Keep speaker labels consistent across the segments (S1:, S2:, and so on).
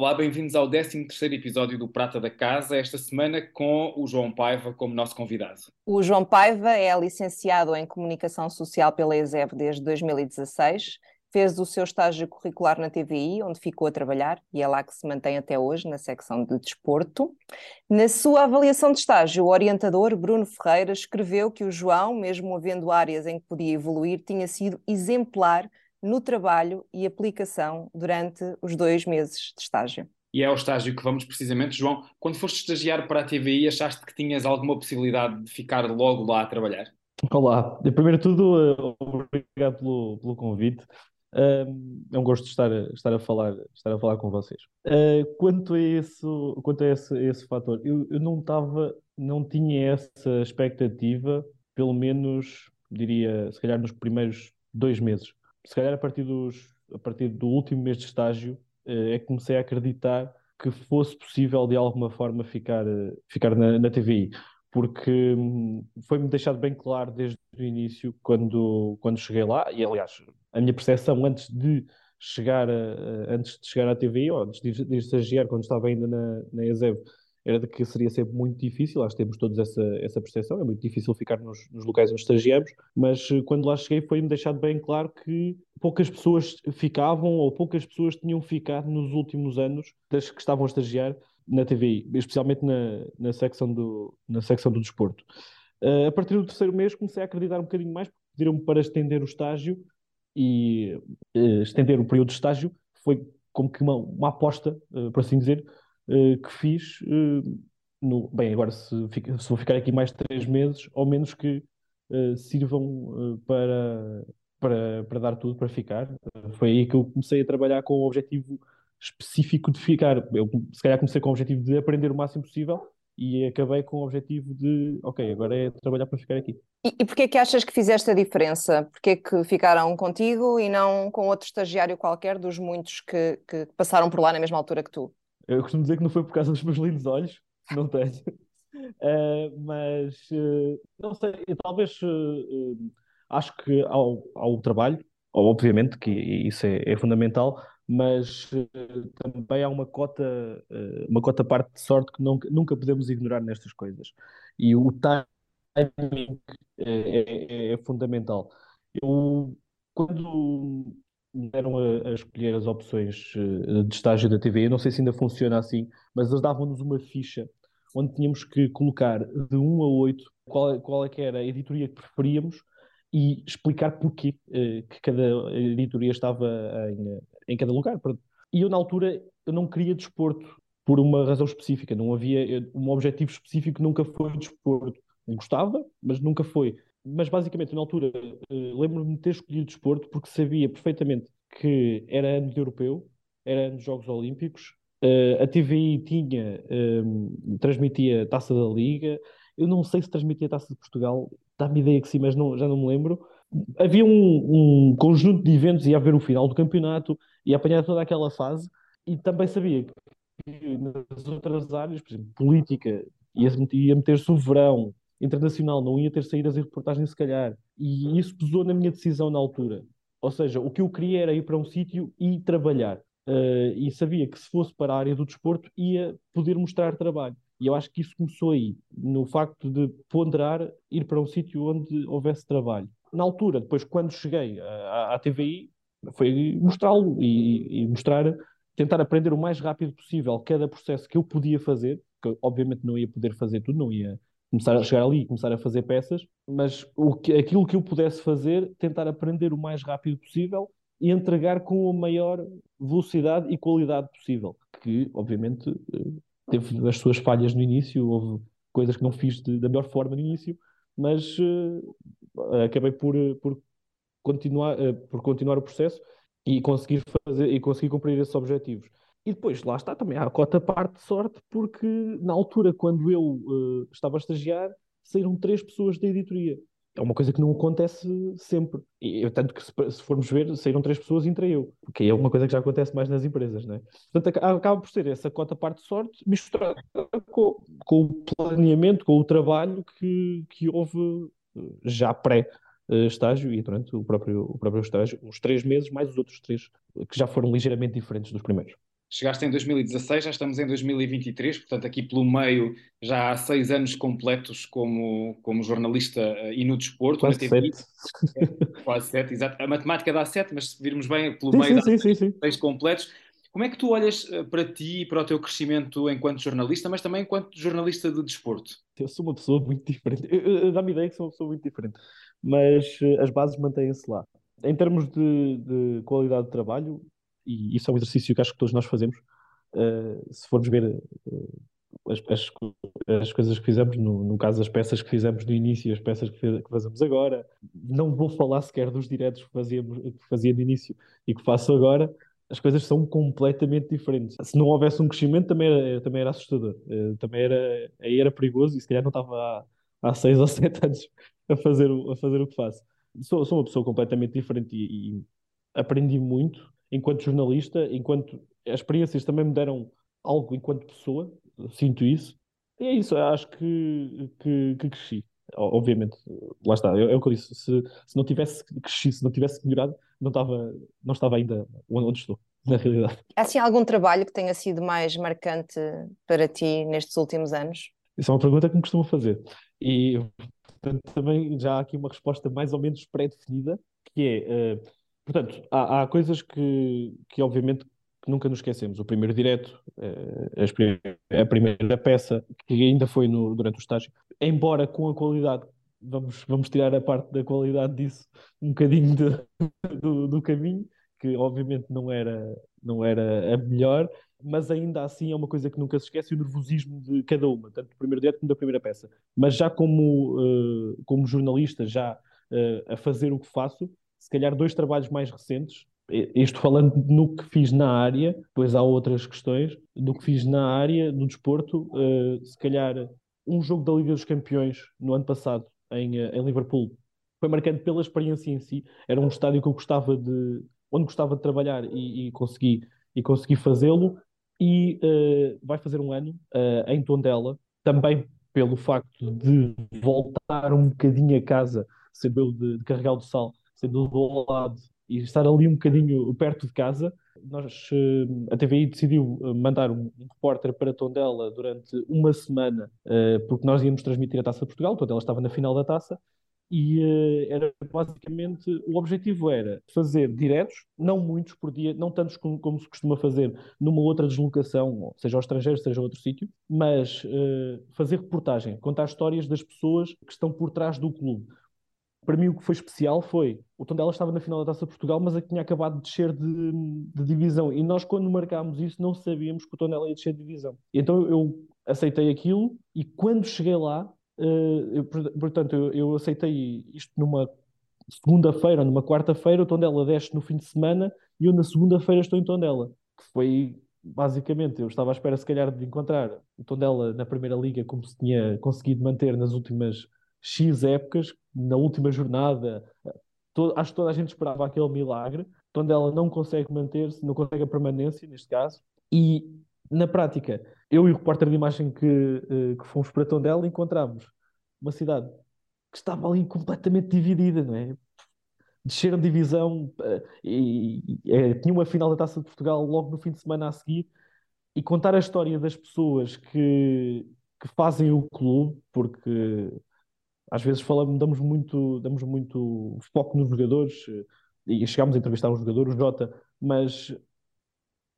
S1: Olá, bem-vindos ao 13º episódio do Prata da Casa, esta semana com o João Paiva como nosso convidado.
S2: O João Paiva é licenciado em Comunicação Social pela ESEB desde 2016, fez o seu estágio curricular na TVI, onde ficou a trabalhar, e é lá que se mantém até hoje, na secção de desporto. Na sua avaliação de estágio, o orientador Bruno Ferreira escreveu que o João, mesmo havendo áreas em que podia evoluir, tinha sido exemplar no trabalho e aplicação durante os dois meses de estágio.
S1: E é o estágio que vamos precisamente, João. Quando foste estagiar para a TVI, achaste que tinhas alguma possibilidade de ficar logo lá a trabalhar?
S3: Olá, primeiro de tudo, obrigado pelo, pelo convite. É um gosto estar, estar, a falar, estar a falar com vocês. Uh, quanto a esse, quanto a esse, esse fator, eu, eu não estava, não tinha essa expectativa, pelo menos, diria, se calhar nos primeiros dois meses se calhar a partir, dos, a partir do último mês de estágio, eh, é que comecei a acreditar que fosse possível de alguma forma ficar, eh, ficar na, na TVI. Porque hum, foi-me deixado bem claro desde o início, quando, quando cheguei lá, e aliás, a minha percepção antes de chegar, a, antes de chegar à TVI, ou antes de, de estagiar, quando estava ainda na, na ESEV, era de que seria sempre muito difícil, acho que temos todos essa, essa percepção, é muito difícil ficar nos, nos locais onde estagiamos, mas eh, quando lá cheguei foi-me deixado bem claro que poucas pessoas ficavam ou poucas pessoas tinham ficado nos últimos anos das que estavam a estagiar na TVI, especialmente na, na, secção, do, na secção do desporto. Uh, a partir do terceiro mês comecei a acreditar um bocadinho mais, pediram-me para estender o estágio e uh, estender o período de estágio foi como que uma, uma aposta, uh, por assim dizer, que fiz. Uh, no, bem, agora se, se, vou ficar aqui mais três meses, ao menos que uh, sirvam para, para, para dar tudo para ficar. foi aí que eu comecei a trabalhar com o objetivo específico de ficar. Eu, se calhar, comecei com o objetivo de aprender o máximo possível e acabei com o objetivo de, ok, agora é trabalhar para ficar aqui.
S2: E, e porquê é que achas que fizeste a diferença? Porquê é que ficaram contigo e não com outro estagiário qualquer dos muitos que, que passaram por lá na mesma altura que tu?
S3: Eu costumo dizer que não foi por causa dos meus lindos olhos, não tenho. Uh, mas uh, não sei, talvez uh, acho que ao, ao trabalho, obviamente que isso é, é fundamental, mas também há uma cota, uma cota parte de sorte que nunca, nunca podemos ignorar nestas coisas. E o timing é, é, é fundamental. Eu, quando deram a, a, escolher as opções eh, de estágio da TV. Eu não sei se ainda funciona assim, mas eles davam-nos uma ficha onde tínhamos que colocar de 1 a 8 qual, qual é que era a editoria que preferíamos e explicar porquê eh, que cada editoria estava em, em cada lugar. E eu, na altura, eu não queria desporto por uma razão específica. Não havia um objetivo específico, nunca foi desporto. Gostava, mas nunca foi mas basicamente na altura uh, lembro-me de ter escolhido desporto porque sabia perfeitamente que era ano de europeu, era ano de Jogos Olímpicos, uh, a TVI tinha, ehm, transmitia a Taça da Liga, eu não sei se transmitia a Taça de Portugal, dá-me ideia que sim, mas não, já não me lembro. Havia um, um conjunto de eventos, ia haver o final do campeonato, ia apanhar toda aquela fase, e também sabia que nas outras áreas, por exemplo, política, ia, ia meter-se o verão, internacional, não ia ter saídas e reportagens se calhar. E isso pesou na minha decisão na altura. Ou seja, o que eu queria era ir para um sítio e trabalhar. Uh, e sabia que se fosse para a área do desporto ia poder mostrar trabalho. E eu acho que isso começou aí, no facto de ponderar ir para um sítio onde houvesse trabalho. Na altura, depois, quando cheguei à, à TVI, foi mostrá-lo e, e, mostrar, tentar aprender o mais rápido possível cada processo que eu podia fazer, que obviamente não ia poder fazer tudo, não ia começar a chegar ali e começar a fazer peças, mas o que, aquilo que eu pudesse fazer, tentar aprender o mais rápido possível e entregar com a maior velocidade e qualidade possível. Que, obviamente, eh, teve as suas falhas no início, houve coisas que não fiz de, da melhor forma no início, mas uh, acabei por, por, continuar, uh, por continuar o processo e conseguir fazer e conseguir cumprir esses objetivos. E depois, lá está, também há a cota parte de sorte, porque na altura, quando eu uh, estava a estagiar, saíram três pessoas da editoria. É uma coisa que não acontece sempre. E, tanto que, se, se, formos ver, saíram três pessoas e entrei eu. Porque é uma coisa que já acontece mais nas empresas, não é? Portanto, acaba por ser essa cota parte de sorte misturada com, com o planeamento, com o trabalho que, que houve eh, já pré estágio e durante o próprio, o próprio estágio, uns três meses, mais os outros três, que já foram ligeiramente diferentes dos primeiros.
S1: Chegaste em 2016, já estamos em 2023, portanto, aqui pelo meio já há seis anos completos como, como jornalista uh, e no desporto.
S3: Quase sete.
S1: É, quase sete, exato. A matemática dá sete, mas se virmos bem, pelo
S3: sim,
S1: meio
S3: sim,
S1: dá
S3: sim, sim,
S1: seis completos. Como é que tu olhas uh, para ti e para o teu crescimento enquanto jornalista, mas também enquanto jornalista de desporto?
S3: Eu sou uma pessoa muito diferente. Dá-me ideia que sou uma pessoa muito diferente, mas uh, as bases mantêm-se lá. Em termos de, de qualidade de trabalho, e isso é um exercício que acho que todos nós fazemos, uh, se formos ver uh, as, as, as, coisas que fizemos, no, no caso as peças que fizemos no início e as peças que, que, fazemos agora, não vou falar sequer dos diretos que, fazíamos, que fazia no início e que faço agora, as coisas são completamente diferentes. Se não houvesse um crescimento, também era, também era assustador, uh, também era, aí era perigoso e se calhar não estava há, há seis ou sete anos a fazer, a fazer o que faço. Sou, sou uma pessoa completamente diferente e, e aprendi muito enquanto jornalista, enquanto as experiências também me deram algo enquanto pessoa, sinto isso. E é isso, acho que, que, que cresci. Obviamente, lá está, é, é, o que eu disse. Se, se não tivesse crescido, se não tivesse melhorado, não estava, não estava ainda onde estou, na realidade.
S2: Há assim algum trabalho que tenha sido mais marcante para ti nestes últimos anos?
S3: Isso é uma pergunta que me costuma fazer. E portanto, também já há aqui uma resposta mais ou menos pré-definida, que é. Uh, Portanto, há, há coisas que, que obviamente que nunca nos esquecemos. O primeiro direto, eh, a primeira peça, que ainda foi no, durante o estágio, embora com a qualidade, vamos, vamos tirar a parte da qualidade disso um bocadinho de, do, do caminho, que obviamente não era, não era a melhor, mas ainda assim é uma coisa que nunca se esquece, o nervosismo de cada uma, tanto do primeiro direto como da primeira peça. Mas já como, uh, como jornalista, já uh, a fazer o que faço, se calhar dois trabalhos mais recentes, isto falando no que fiz na área, depois há outras questões, do que fiz na área do desporto, uh, se calhar um jogo da Liga dos Campeões no ano passado em, uh, em Liverpool foi marcante pela experiência em si, era um estádio que eu gostava de, onde gostava de trabalhar e, e consegui, e consegui fazê-lo, e uh, vai fazer um ano em Tondela, também pelo facto de voltar um bocadinho a casa, eu de, de Carregal do Sal, sendo do lado e estar ali um bocadinho perto de casa. Nós, eh, a TVI decidiu eh, mandar um, repórter para Tondela durante uma semana, eh, porque nós íamos transmitir a Taça de Portugal, Tondela estava na final da Taça, e era basicamente, o objetivo era fazer diretos, não muitos por dia, não tantos como, como se costuma fazer numa outra deslocação, seja ao estrangeiro, seja a outro sítio, mas fazer reportagem, contar histórias das pessoas que estão por trás do clube para mim o que foi especial foi o Tondela estava na final da Taça de Portugal, mas a que tinha acabado de descer de, de, divisão. E nós, quando marcámos isso, não sabíamos que o Tondela ia descer de divisão. Então eu aceitei aquilo e quando cheguei lá, uh, eu, portanto, eu, eu, aceitei isto numa segunda-feira, numa quarta-feira, o Tondela desce no fim de semana e eu na segunda-feira estou em Tondela. Que foi basicamente, eu estava à espera se calhar de encontrar o Tondela na Primeira Liga como se tinha conseguido manter nas últimas X épocas, na última jornada, todo, acho que toda a gente esperava aquele milagre, onde ela não consegue manter-se, não consegue a permanência, neste caso, e na prática, eu e o repórter de imagem que, eh, que fomos para Tondela encontramos uma cidade que estava ali completamente dividida, não é? Desceram divisão eh, e, e, e, tinha uma final da Taça de Portugal logo no fim de semana a seguir. E contar a história das pessoas que, que fazem o clube, porque às vezes falamos, damos muito, damos muito foco nos jogadores eh, e chegámos a entrevistar um jogador, o Jota, mas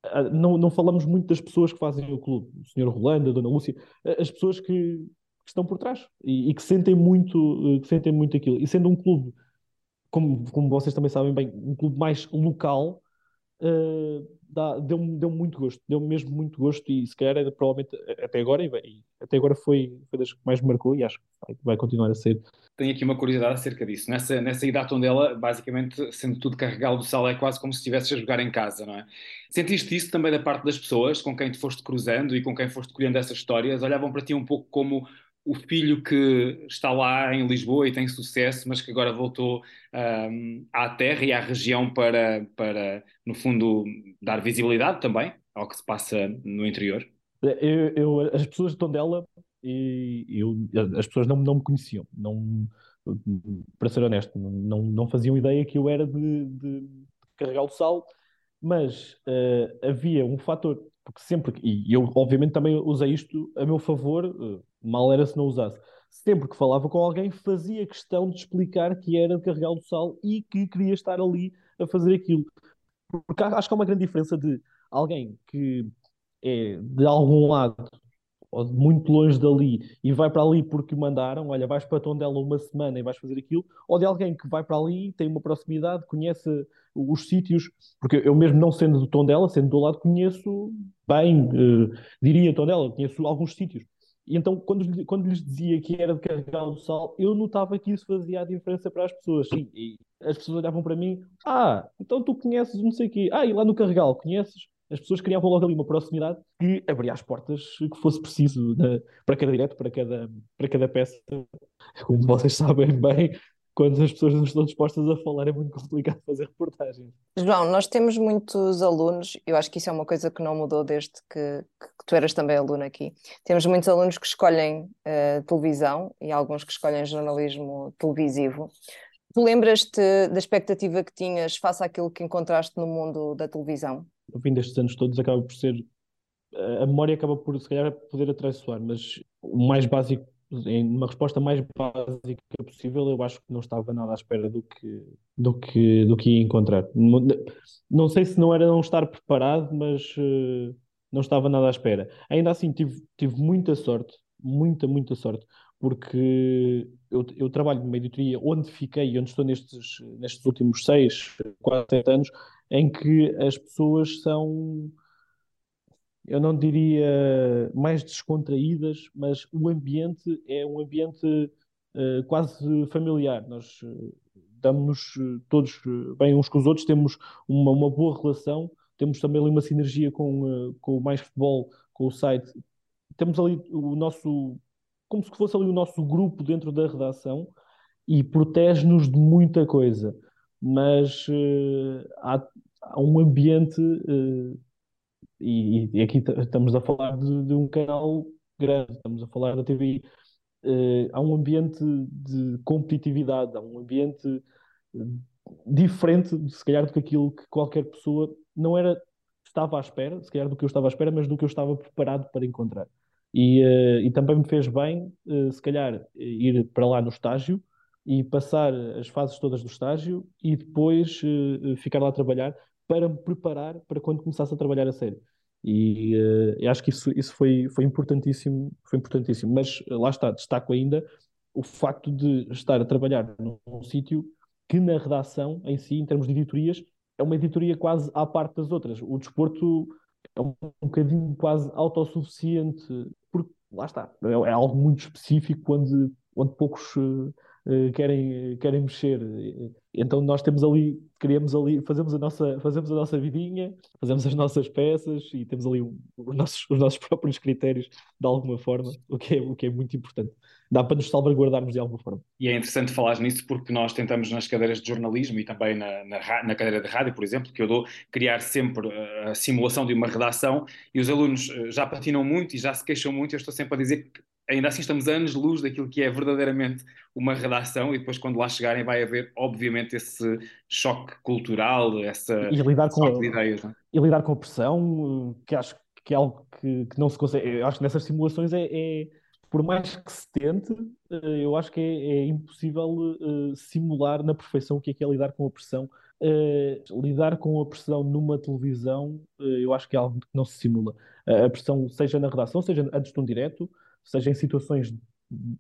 S3: ah, não, não falamos muito das pessoas que fazem o clube, o Sr. Rolando, a Dona Lúcia, as pessoas que, que estão por trás e, e, que sentem muito, eh, que sentem muito aquilo. E sendo um clube, como, como vocês também sabem bem, um clube mais local, uh, deu-me deu muito gosto, deu-me mesmo muito gosto e se calhar era provavelmente até agora, e, até agora foi, foi das que mais me marcou e acho que vai, vai continuar a ser
S1: tenho aqui uma curiosidade acerca disso. Nessa, nessa idade Tondela, basicamente, sendo tudo carregado do sal, é quase como se estivesses a jogar em casa, não é? Sentiste isso também da parte das pessoas com quem te foste cruzando e com quem foste colhendo essas histórias? Olhavam para ti um pouco como o filho que está lá em Lisboa e tem sucesso, mas que agora voltou um, à terra e à região para, para, no fundo, dar visibilidade também ao que se passa no interior?
S3: Eu, eu as pessoas de Tondela, e eu, as pessoas não, não me conheciam, não, para ser honesto, não, não faziam ideia que eu era de, de carregar o sal, mas uh, havia um fator, porque sempre, e eu obviamente também usei isto a meu favor, uh, mal era se não usasse. Sempre que falava com alguém, fazia questão de explicar que era de carregar o sal e que queria estar ali a fazer aquilo. Porque acho que há uma grande diferença de alguém que é de algum lado ou muito longe dali e vai para ali porque mandaram, olha, vais para Tondela uma semana e vais fazer aquilo, ou de alguém que vai para ali, tem uma proximidade, conhece os sítios, porque eu mesmo não sendo do Tondela, sendo do lado, conheço bem, uh, diria Tondela, conheço alguns sítios. E então, quando, quando lhes dizia que era de carregar o sal, eu notava que isso fazia a diferença para as pessoas. Sim, e as pessoas olhavam para mim, ah, então tu conheces não sei o quê. Ah, e lá no Carregal, conheces? As pessoas criavam logo ali uma proximidade que abria as portas que fosse preciso né, para cada direto, para cada, para cada peça. Como vocês sabem bem, quando as pessoas não estão dispostas a falar, é muito complicado fazer reportagens.
S2: João, nós temos muitos alunos, eu acho que isso é uma coisa que não mudou desde que, que tu eras também aluno aqui. Temos muitos alunos que escolhem uh, televisão e alguns que escolhem jornalismo televisivo. Tu lembras-te da expectativa que tinhas face àquilo que encontraste no mundo da televisão?
S3: Ao fim destes anos todos acaba por ser a memória acaba por se calhar poder atraiçoar, mas o mais básico em uma resposta mais básica possível, eu acho que não estava nada à espera do que, do que, do que ia encontrar. Não sei se não era não estar preparado, mas uh, não estava nada à espera. Ainda assim, tive, tive muita sorte, muita, muita sorte, porque eu, eu trabalho numa editoria onde fiquei e onde estou nestes, nestes últimos seis, quatro, sete anos, em que as pessoas são eu não diria mais descontraídas, mas o ambiente é um ambiente uh, quase familiar. Nós uh, damos-nos uh, todos bem uns com os outros, temos uma, uma boa relação, temos também ali uma sinergia com, com o Mais Futebol, com o site. Temos ali o nosso, como se fosse ali o nosso grupo dentro da redação e protege-nos de muita coisa. Mas há, há um ambiente e, e aqui estamos a falar de, de, um canal grande, estamos a falar da TVI. Uh, eh, há um ambiente de competitividade, há um ambiente eh, diferente, se calhar, do que aquilo que qualquer pessoa não era, estava à espera, se calhar do que eu estava à espera, mas do que eu estava preparado para encontrar. E, uh, e também me fez bem, uh, se calhar, ir para lá no estágio e passar as fases todas do estágio e depois ficar lá a trabalhar para me preparar para quando começasse a trabalhar a sério. E uh, acho que isso, isso foi, foi importantíssimo, foi importantíssimo. Mas lá está, destaco ainda o facto de estar a trabalhar num, num sítio que na redação em si, em termos de editorias, é uma editoria quase à parte das outras. O desporto é um, um bocadinho quase autossuficiente, porque lá está, é, é algo muito específico onde, onde poucos uh, querem, querem mexer. Então nós temos ali, criamos ali, fazemos a nossa, fazemos a nossa vidinha, fazemos as nossas peças e temos ali os, nossos, os nossos próprios critérios de alguma forma, o que, é, o que é muito importante. Dá para nos salvaguardarmos de alguma forma.
S1: E é interessante falar nisso porque nós tentamos nas cadeiras de jornalismo e também na, na, na cadeira de rádio, por exemplo, que eu dou, criar sempre a simulação de uma redação e os alunos eh, já patinam muito e já se queixam muito. Eu estou sempre a dizer que ainda assim estamos a anos de luz daquilo que é verdadeiramente uma redação e depois quando lá chegarem vai haver obviamente esse choque cultural, essa
S3: e lidar com a, ideias. É? E lidar com a pressão, que acho que é algo que, que não se consegue. Eu acho que nessas simulações é, é por mais que se tente, eh, eu acho que é, é impossível uh, simular na perfeição o que é, que é lidar com a pressão. Uh, lidar com a pressão numa televisão, uh, eu acho que é algo que não se simula. a pressão, seja na redação, seja antes de um direto, seja em situações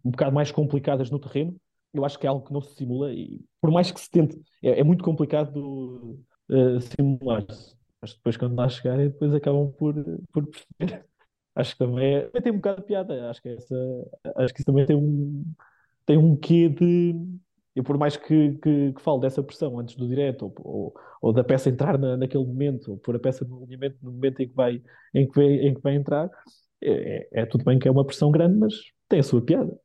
S3: um bocado mais complicadas no terreno, eu acho que é algo que não se simula e por mais que se tente, é, é muito complicado uh, simular-se. Mas depois quando lá chegarem, depois acabam por, por perceber. Acho que também, é, tem um bocado de piada. Acho que, essa, acho que isso também tem um, tem um quê de. Eu, por mais que, que, que falo dessa pressão antes do direto, ou, ou, ou da peça entrar na, naquele momento, ou pôr a peça no alinhamento no momento em que vai, em que vai, em que vai entrar, é, é, tudo bem que é uma pressão grande, mas tem a sua piada.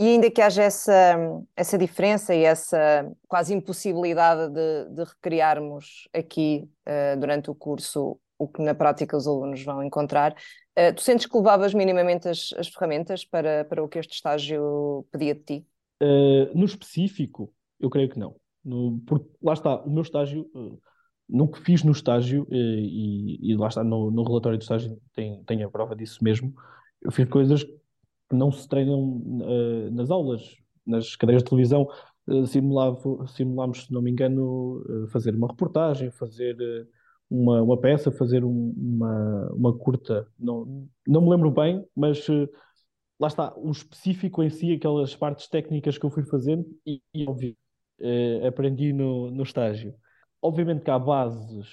S2: E ainda que haja essa, essa diferença e essa quase impossibilidade de, de recriarmos aqui uh, durante o curso o que na prática os alunos vão encontrar, uh, tu sentes que levavas minimamente as, as, ferramentas para, para o que este estágio pedia de ti?
S3: Uh, no específico, eu creio que não. No, porque lá está, o meu estágio, no que fiz no estágio, e, e, lá está, no, no relatório do estágio tem, tem a prova disso mesmo, eu fiz coisas que não se treinam uh, nas aulas, nas cadeiras de televisão. Uh, simulámos, se não me engano, fazer uma reportagem, fazer uma, uma peça, fazer um, uma, uma curta. Não, não me lembro bem, mas lá está, o específico em si, aquelas partes técnicas que eu fui fazendo e, e óbvio, aprendi no, no estágio. Obviamente que há bases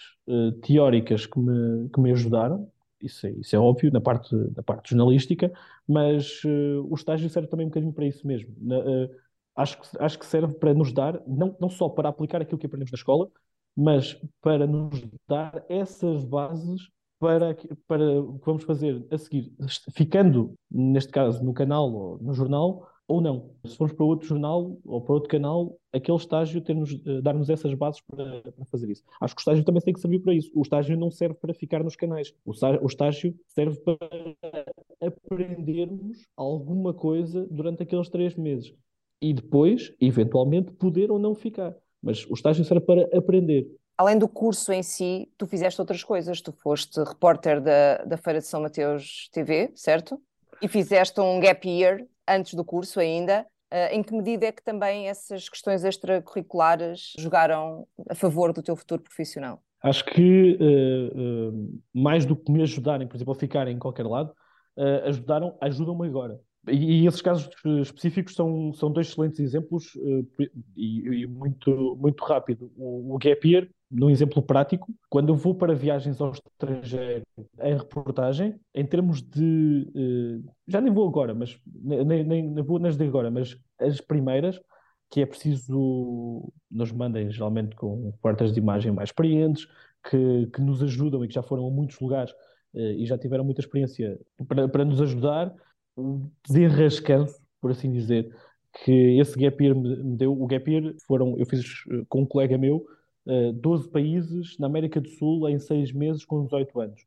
S3: teóricas que me, que me ajudaram, isso é, isso é óbvio, na parte, na parte jornalística, mas uh, o estágio serve também um bocadinho para isso mesmo. Na, uh, acho, que, acho que serve para nos dar, não, não só para aplicar aquilo que aprendemos na escola, mas para nos dar essas bases para, para o que vamos fazer a seguir, ficando, neste caso, no canal ou no jornal, ou não. Se formos para outro jornal ou para outro canal, aquele estágio uh, dar-nos essas bases para, para, fazer isso. Acho que o estágio também tem que servir para isso. O estágio não serve para ficar nos canais. O, o estágio serve para aprendermos alguma coisa durante aqueles três meses. E depois, eventualmente, poder ou não ficar. Mas o estágio serve para aprender.
S2: Além do curso em si, tu fizeste outras coisas. Tu foste repórter da, da Feira de São Mateus TV, certo? E fizeste um gap year antes do curso ainda, uh, em que medida é que também essas questões extracurriculares jogaram a favor do teu futuro profissional?
S3: Acho que uh, uh, mais do que me ajudarem, por exemplo, a ficar em qualquer lado, ajudaram, ajudam-me agora. E, esses casos específicos são, são dois excelentes exemplos e, e, muito, muito rápido. O, o Gap Year num exemplo prático, quando eu vou para viagens ao estrangeiro em reportagem, em termos de. Uh, já nem vou agora, mas nem, nem, nem, vou nas de agora, mas as primeiras, que é preciso nos mandem geralmente com portas de imagem mais experientes, que, que nos ajudam e que já foram a muitos lugares uh, e já tiveram muita experiência para, para nos ajudar, desenrascanço, por assim dizer, que esse gap year me deu. O gap year foram, eu fiz eh, com um colega meu 12 eh, países na América do Sul em 6 meses com 18 anos.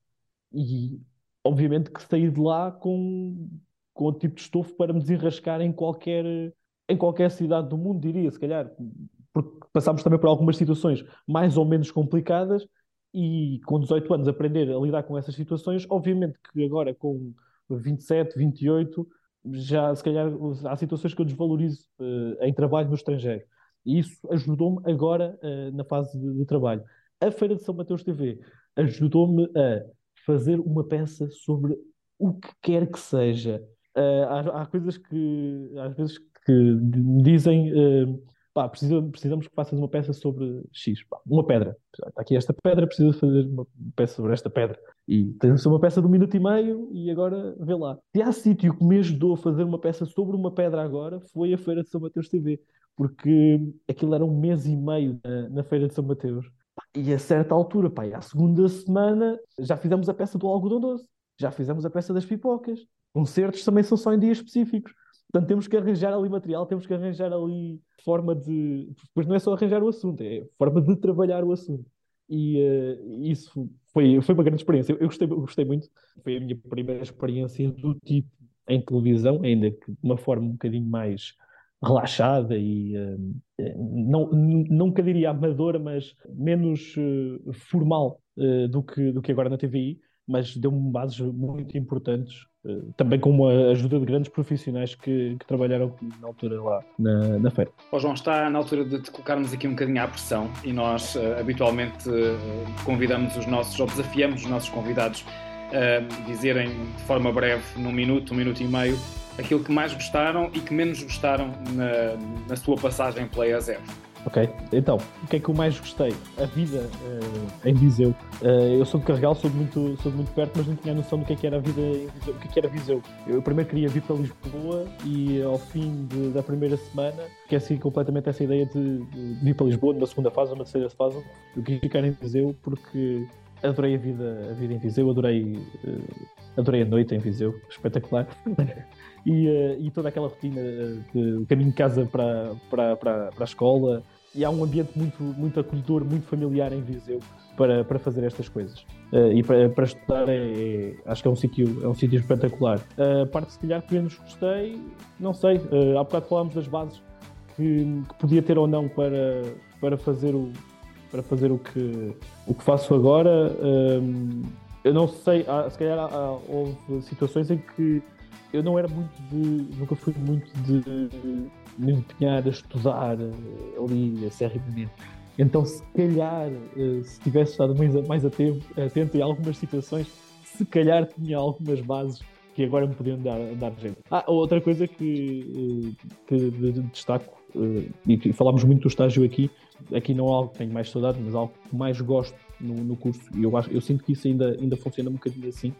S3: E obviamente que saí de lá com, com o tipo de estofo para me desenrascar em qualquer, em qualquer cidade do mundo, diria, se calhar, porque passámos também por algumas situações mais ou menos complicadas e com 18 anos aprender a lidar com essas situações, obviamente que agora com 27, 28, já se calhar há situações que eu desvalorizo uh, em trabalho no estrangeiro. E isso ajudou-me agora uh, na fase de, de, trabalho. A Feira de São Mateus TV ajudou-me a fazer uma peça sobre o que quer que seja. Uh, há, há, coisas que às vezes que me dizem pá, precisamos, que faças uma peça sobre X, pá, uma pedra. Está aqui esta pedra, precisa fazer uma peça sobre esta pedra. E ser uma peça de um minuto e meio e agora vê lá. Se há sítio que me ajudou a fazer uma peça sobre uma pedra agora, foi a Feira de São Mateus TV porque aquilo era um mês e meio na, na Feira de São Mateus. E a certa altura, pá, à segunda semana, já fizemos a peça do algodão doce, já fizemos a peça das pipocas. Concertos também são só em dias específicos. Portanto, temos que arranjar ali material, temos que arranjar ali forma de. Depois não é só arranjar o assunto, é forma de trabalhar o assunto. E uh, isso foi, foi uma grande experiência. Eu, gostei, eu gostei muito. Foi a minha primeira experiência do tipo em televisão, ainda que de uma forma um bocadinho mais relaxada e uh, não, nunca diria amadora, mas menos uh, formal do, que, do que agora na TVI, mas deu-me bases muito importantes, também com a ajuda de grandes profissionais que, que trabalharam na altura lá na, na feira.
S1: Oh, João, está na altura de te colocarmos aqui um bocadinho à pressão e nós habitualmente convidamos os nossos, ou desafiamos os nossos convidados a dizerem de forma breve, num minuto, um minuto e meio, aquilo que mais gostaram e que menos gostaram na, na sua passagem pela EASEV?
S3: Ok, então, o que é que eu mais gostei? A vida uh, em Viseu. Uh, eu sou de Carregal, sou de, muito, sou de muito perto, mas não tinha noção do que, é que era a vida em Viseu. O que, é que era Viseu? Eu primeiro queria vir para Lisboa e ao fim de, da primeira semana esqueci completamente essa ideia de, de, vir para Lisboa numa segunda fase numa terceira fase. Eu queria ficar em Viseu porque adorei a vida, a vida em Viseu, adorei, uh, adorei a noite em Viseu, espetacular. e, e toda aquela rotina de caminho de casa para, para, para, para a escola, e há um ambiente muito, muito acolhedor, muito familiar em Viseu para, para fazer estas coisas. Uh, e para, para estudar, é, é, acho que é um sítio é um sítio espetacular. A uh, parte, se calhar, que menos gostei, não sei. Uh, há bocado falámos das bases que, que, podia ter ou não para, para fazer o para fazer o que, o que faço agora. Uh, eu não sei, há, se calhar há, houve situações em que eu não era muito de. nunca fui muito de me empenhar a estudar eh, ali a serrimamente. Então, se calhar, eh, se tivesse estado mais, mais atento, atento em algumas situações, se calhar tinha algumas bases que agora me podiam dar, dar jeito. Ah, outra coisa que, eh, que destaco, e falámos muito do estágio aqui, aqui não é algo que tenho mais saudades, mas algo que mais gosto no, no curso, e eu, acho, eu sinto que isso ainda, ainda funciona um bocadinho assim,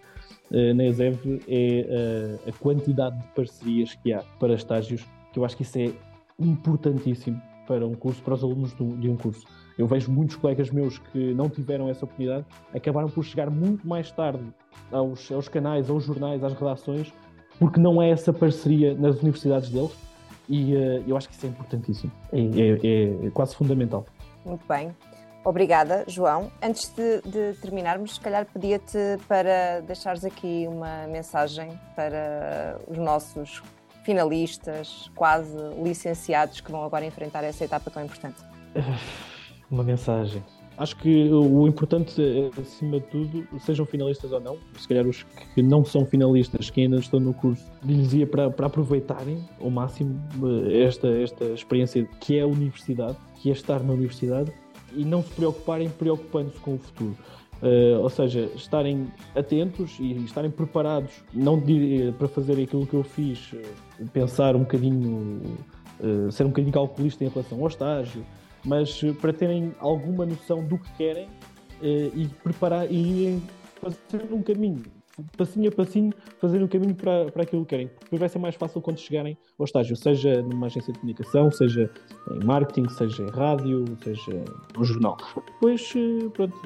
S3: na ESEV, é a quantidade de parcerias que há para estágios que eu acho que isso é importantíssimo para um curso, para os alunos de um curso. Eu vejo muitos colegas meus que não tiveram essa oportunidade, acabaram por chegar muito mais tarde aos, aos canais, aos jornais, às redações, porque não é essa parceria nas universidades deles, e uh, eu acho que isso é importantíssimo, é, é, é, quase fundamental.
S2: Muito bem. Obrigada, João. Antes de, de terminarmos, se calhar pedia-te para deixares aqui uma mensagem para os nossos finalistas, quase licenciados, que vão agora enfrentar essa etapa tão importante?
S3: Uma mensagem. Acho que o importante, é, acima de tudo, sejam finalistas ou não, se calhar os que não são finalistas, que ainda estão no curso, lhes ia para, para aproveitarem ao máximo eh, esta, esta experiência que é a universidade, que é estar na universidade, e não se preocuparem preocupando-se com o futuro. Uh, ou seja, estarem atentos e estarem preparados, não para fazer aquilo que eu fiz, uh, pensar um bocadinho, uh, ser um bocadinho calculista em relação ao estágio, mas para terem alguma noção do que querem e preparar e irem fazer um caminho passinho a passinho, fazer o caminho para, para aquilo que querem. Porque vai ser mais fácil quando chegarem ao estágio, seja numa agência de comunicação, seja em marketing, seja em rádio, seja no jornal. Depois, eh, pronto,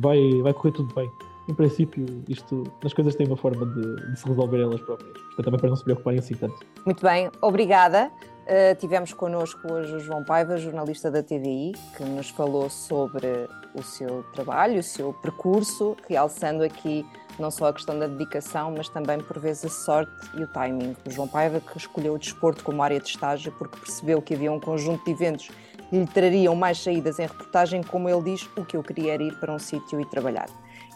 S3: vai, vai correr tudo bem. Em princípio, isto, as coisas têm uma forma de, de se resolver elas próprias. Portanto, também para não se preocuparem assim tanto.
S2: Muito bem, obrigada. Uh, tivemos connosco hoje o João Paiva, jornalista da TVI, que nos falou sobre o seu trabalho, o seu percurso, realçando aqui não só a questão da dedicação, mas também por vezes a sorte e o timing. O João Paiva que escolheu o desporto como área de estágio porque percebeu que havia um conjunto de eventos que lhe trariam mais saídas em reportagem, como ele diz, o que eu queria era ir para um sítio e trabalhar.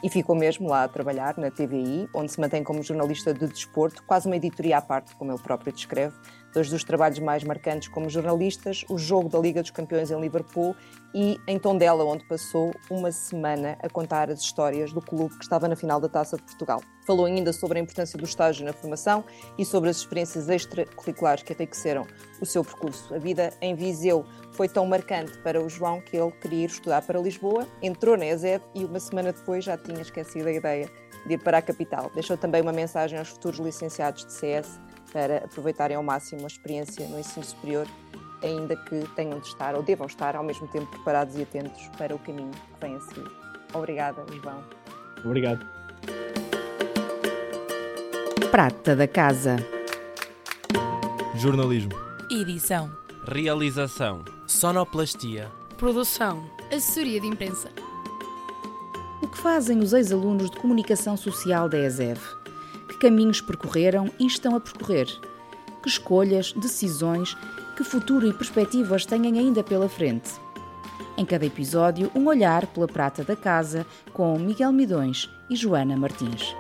S2: E ficou mesmo lá a trabalhar na TVI, onde se mantém como jornalista de desporto, quase uma editoria à parte, como ele próprio descreve, dois dos trabalhos mais marcantes como jornalistas, o jogo da Liga dos Campeões em Liverpool e em Tondela, onde passou uma semana a contar as histórias do clube que estava na final da Taça de Portugal. Falou ainda sobre a importância do estágio na formação e sobre as experiências extracurriculares que enriqueceram o seu percurso. A vida em Viseu foi tão marcante para o João que ele queria ir estudar para Lisboa, entrou na ESED e uma semana depois já tinha esquecido a ideia de ir para a capital. Deixou também uma mensagem aos futuros licenciados de CS para aproveitarem ao máximo a experiência no ensino superior, ainda que tenham de estar ou devam estar ao mesmo tempo preparados e atentos para o caminho que vem a seguir. Obrigada, João.
S3: Obrigado.
S4: Prata da Casa.
S5: Jornalismo.
S6: Edição.
S5: Realização.
S7: Sonoplastia.
S6: Produção.
S8: Assessoria de imprensa.
S4: O que fazem os ex-alunos de comunicação social da ESEV? Que caminhos percorreram e estão a percorrer? Que escolhas, decisões, que futuro e perspectivas têm ainda pela frente? Em cada episódio, um olhar pela prata da casa com Miguel Midões e Joana Martins.